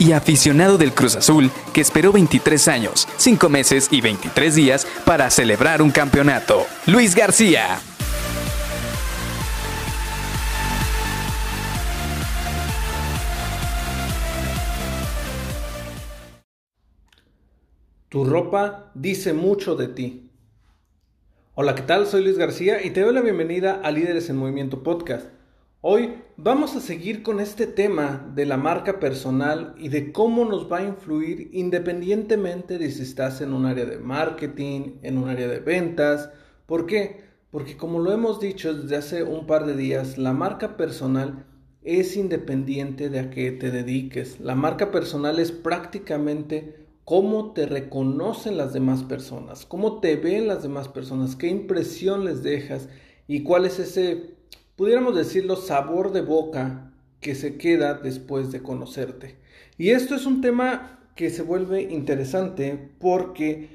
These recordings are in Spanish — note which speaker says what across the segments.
Speaker 1: y aficionado del Cruz Azul que esperó 23 años, 5 meses y 23 días para celebrar un campeonato. Luis García.
Speaker 2: Tu ropa dice mucho de ti. Hola, ¿qué tal? Soy Luis García y te doy la bienvenida a Líderes en Movimiento Podcast. Hoy vamos a seguir con este tema de la marca personal y de cómo nos va a influir independientemente de si estás en un área de marketing, en un área de ventas. ¿Por qué? Porque como lo hemos dicho desde hace un par de días, la marca personal es independiente de a qué te dediques. La marca personal es prácticamente cómo te reconocen las demás personas, cómo te ven las demás personas, qué impresión les dejas y cuál es ese pudiéramos decirlo, sabor de boca que se queda después de conocerte. Y esto es un tema que se vuelve interesante porque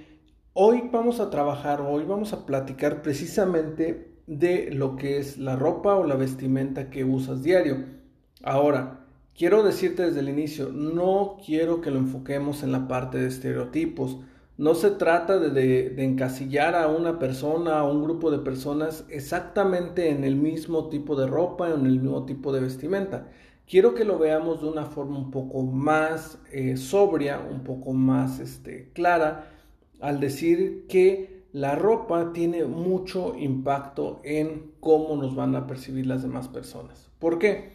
Speaker 2: hoy vamos a trabajar, hoy vamos a platicar precisamente de lo que es la ropa o la vestimenta que usas diario. Ahora, quiero decirte desde el inicio, no quiero que lo enfoquemos en la parte de estereotipos. No se trata de, encasillar a una persona, a un grupo de personas exactamente en el mismo tipo de ropa, en el mismo tipo de vestimenta. Quiero que lo veamos de una forma un poco más eh, sobria, un poco más este, clara, al decir que la ropa tiene mucho impacto en cómo nos van a percibir las demás personas. ¿Por qué?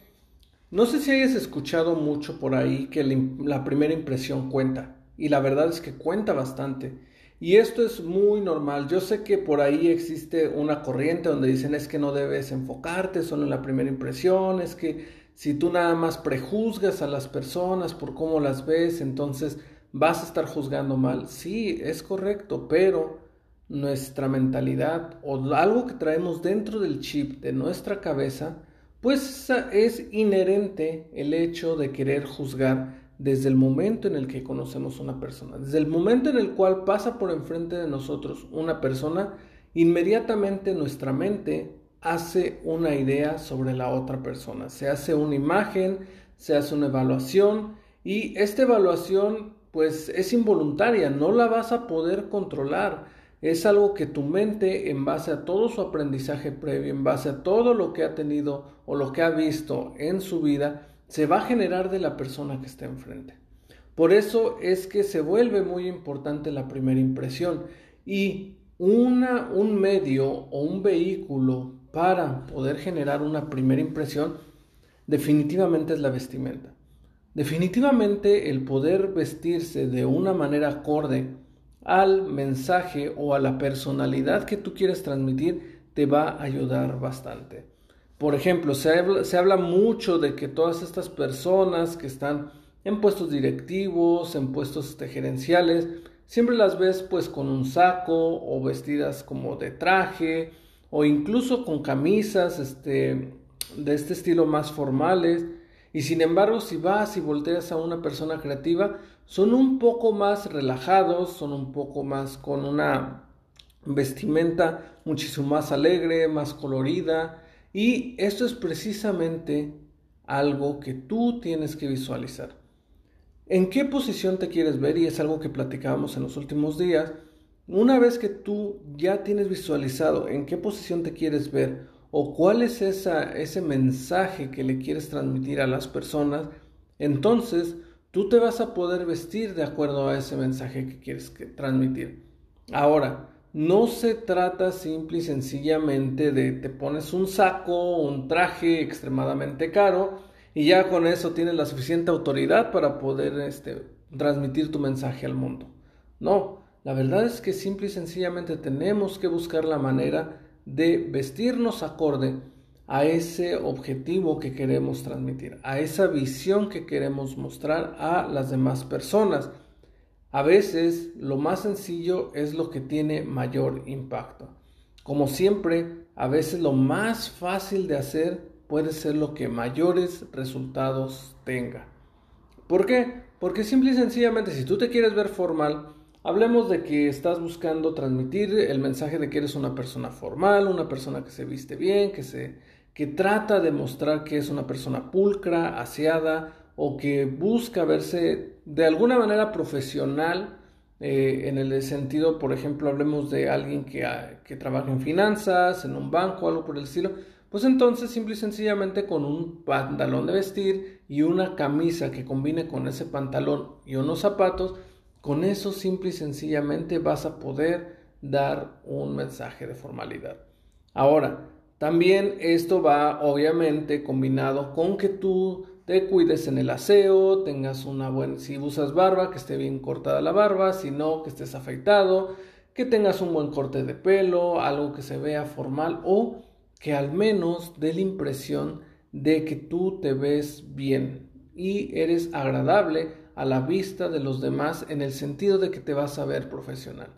Speaker 2: No sé si hayas escuchado mucho por ahí que la primera impresión cuenta y la verdad es que cuenta bastante. Y esto es muy normal. Yo sé que por ahí existe una corriente donde dicen es que no debes enfocarte solo en la primera impresión, es que si tú nada más prejuzgas a las personas por cómo las ves, entonces vas a estar juzgando mal. Sí, es correcto, pero nuestra mentalidad o algo que traemos dentro del chip de nuestra cabeza, pues es inherente el hecho de querer juzgar desde el momento en el que conocemos una persona, desde el momento en el cual pasa por enfrente de nosotros una persona, inmediatamente nuestra mente hace una idea sobre la otra persona, se hace una imagen, se hace una evaluación y esta evaluación pues es involuntaria, no la vas a poder controlar. Es algo que tu mente, en base a todo su aprendizaje previo, en base a todo lo que ha tenido o lo que ha visto en su vida, se va a generar de la persona que está enfrente. Por eso es que se vuelve muy importante la primera impresión y una, un medio o un vehículo para poder generar una primera impresión definitivamente es la vestimenta. Definitivamente el poder vestirse de una manera acorde al mensaje o a la personalidad que tú quieres transmitir te va a ayudar bastante. Por ejemplo, se habla, mucho de que todas estas personas que están en puestos directivos, en puestos este, gerenciales, siempre las ves pues con un saco o vestidas como de traje o incluso con camisas este, de este estilo más formales. Y sin embargo, si vas y volteas a una persona creativa, son un poco más relajados, son un poco más con una vestimenta muchísimo más alegre, más colorida, y esto es precisamente algo que tú tienes que visualizar. ¿En qué posición te quieres ver? Y es algo que platicábamos en los últimos días. Una vez que tú ya tienes visualizado en qué posición te quieres ver o cuál es ese mensaje que le quieres transmitir a las personas, entonces tú te vas a poder vestir de acuerdo a ese mensaje que quieres transmitir. Ahora, no se trata simple y sencillamente de te pones un saco, un traje extremadamente caro y ya con eso tienes la suficiente autoridad para poder este, transmitir tu mensaje al mundo. No, la verdad es que simple y sencillamente tenemos que buscar la manera de vestirnos acorde a ese objetivo que queremos transmitir, a esa visión que queremos mostrar a las demás personas. A veces lo más sencillo es lo que tiene mayor impacto. Como siempre, a veces lo más fácil de hacer puede ser lo que mayores resultados tenga. ¿Por qué? Porque simple y sencillamente si tú te quieres ver formal, hablemos de que estás buscando transmitir el mensaje de que eres una persona formal, una persona que se viste bien, que se que trata de mostrar que es una persona pulcra, aseada o que busca verse de alguna manera profesional eh, en el sentido, por ejemplo, hablemos de alguien que, ah, que trabaja en finanzas, en un banco, algo por el estilo, pues entonces simple y sencillamente con un pantalón de vestir y una camisa que combine con ese pantalón y unos zapatos, con eso simple y sencillamente vas a poder dar un mensaje de formalidad. Ahora, también esto va obviamente combinado con que tú cuides en el aseo, tengas una buena, si usas barba, que esté bien cortada la barba, si no, que estés afeitado, que tengas un buen corte de pelo, algo que se vea formal o que al menos dé la impresión de que tú te ves bien y eres agradable a la vista de los demás en el sentido de que te vas a ver profesional.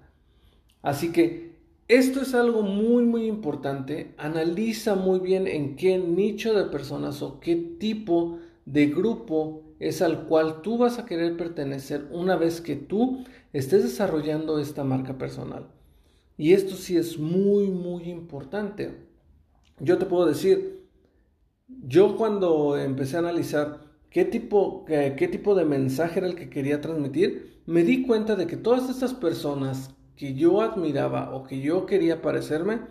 Speaker 2: Así que esto es algo muy muy importante. Analiza muy bien en qué nicho de personas o qué tipo grupo es al cual tú vas a querer pertenecer una vez que tú estés desarrollando esta marca personal. Y esto sí es muy muy importante. Yo te puedo decir, yo cuando empecé a analizar qué tipo, qué, tipo de mensaje era el que quería transmitir, me di cuenta de que todas estas personas que yo admiraba o que yo quería parecerme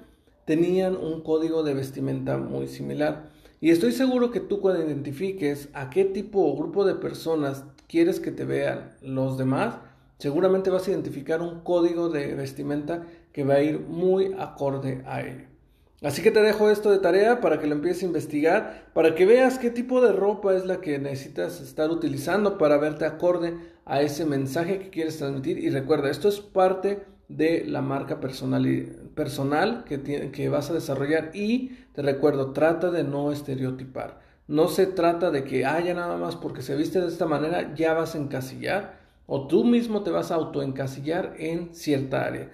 Speaker 2: tenían un código de vestimenta muy similar. Y estoy seguro que tú cuando identifiques a qué tipo o grupo de personas quieres que te vean los demás, seguramente vas a identificar un código de vestimenta que va a ir muy acorde a ello. Así que te dejo esto de tarea para que lo empieces a investigar, para que veas qué tipo de ropa es la que necesitas estar utilizando para verte acorde a ese mensaje que quieres transmitir. Y recuerda, esto es parte de la marca personal, personal que, que vas a desarrollar y te recuerdo, trata de no estereotipar. No se trata de que haya nada más porque se viste de esta manera ya vas a encasillar o tú mismo te vas a autoencasillar en cierta área.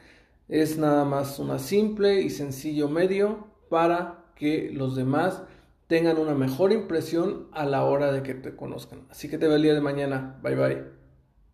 Speaker 2: Es nada más una simple y sencillo medio para que los demás tengan una mejor impresión a la hora de que te conozcan. Así que te veo el día de mañana. Bye bye.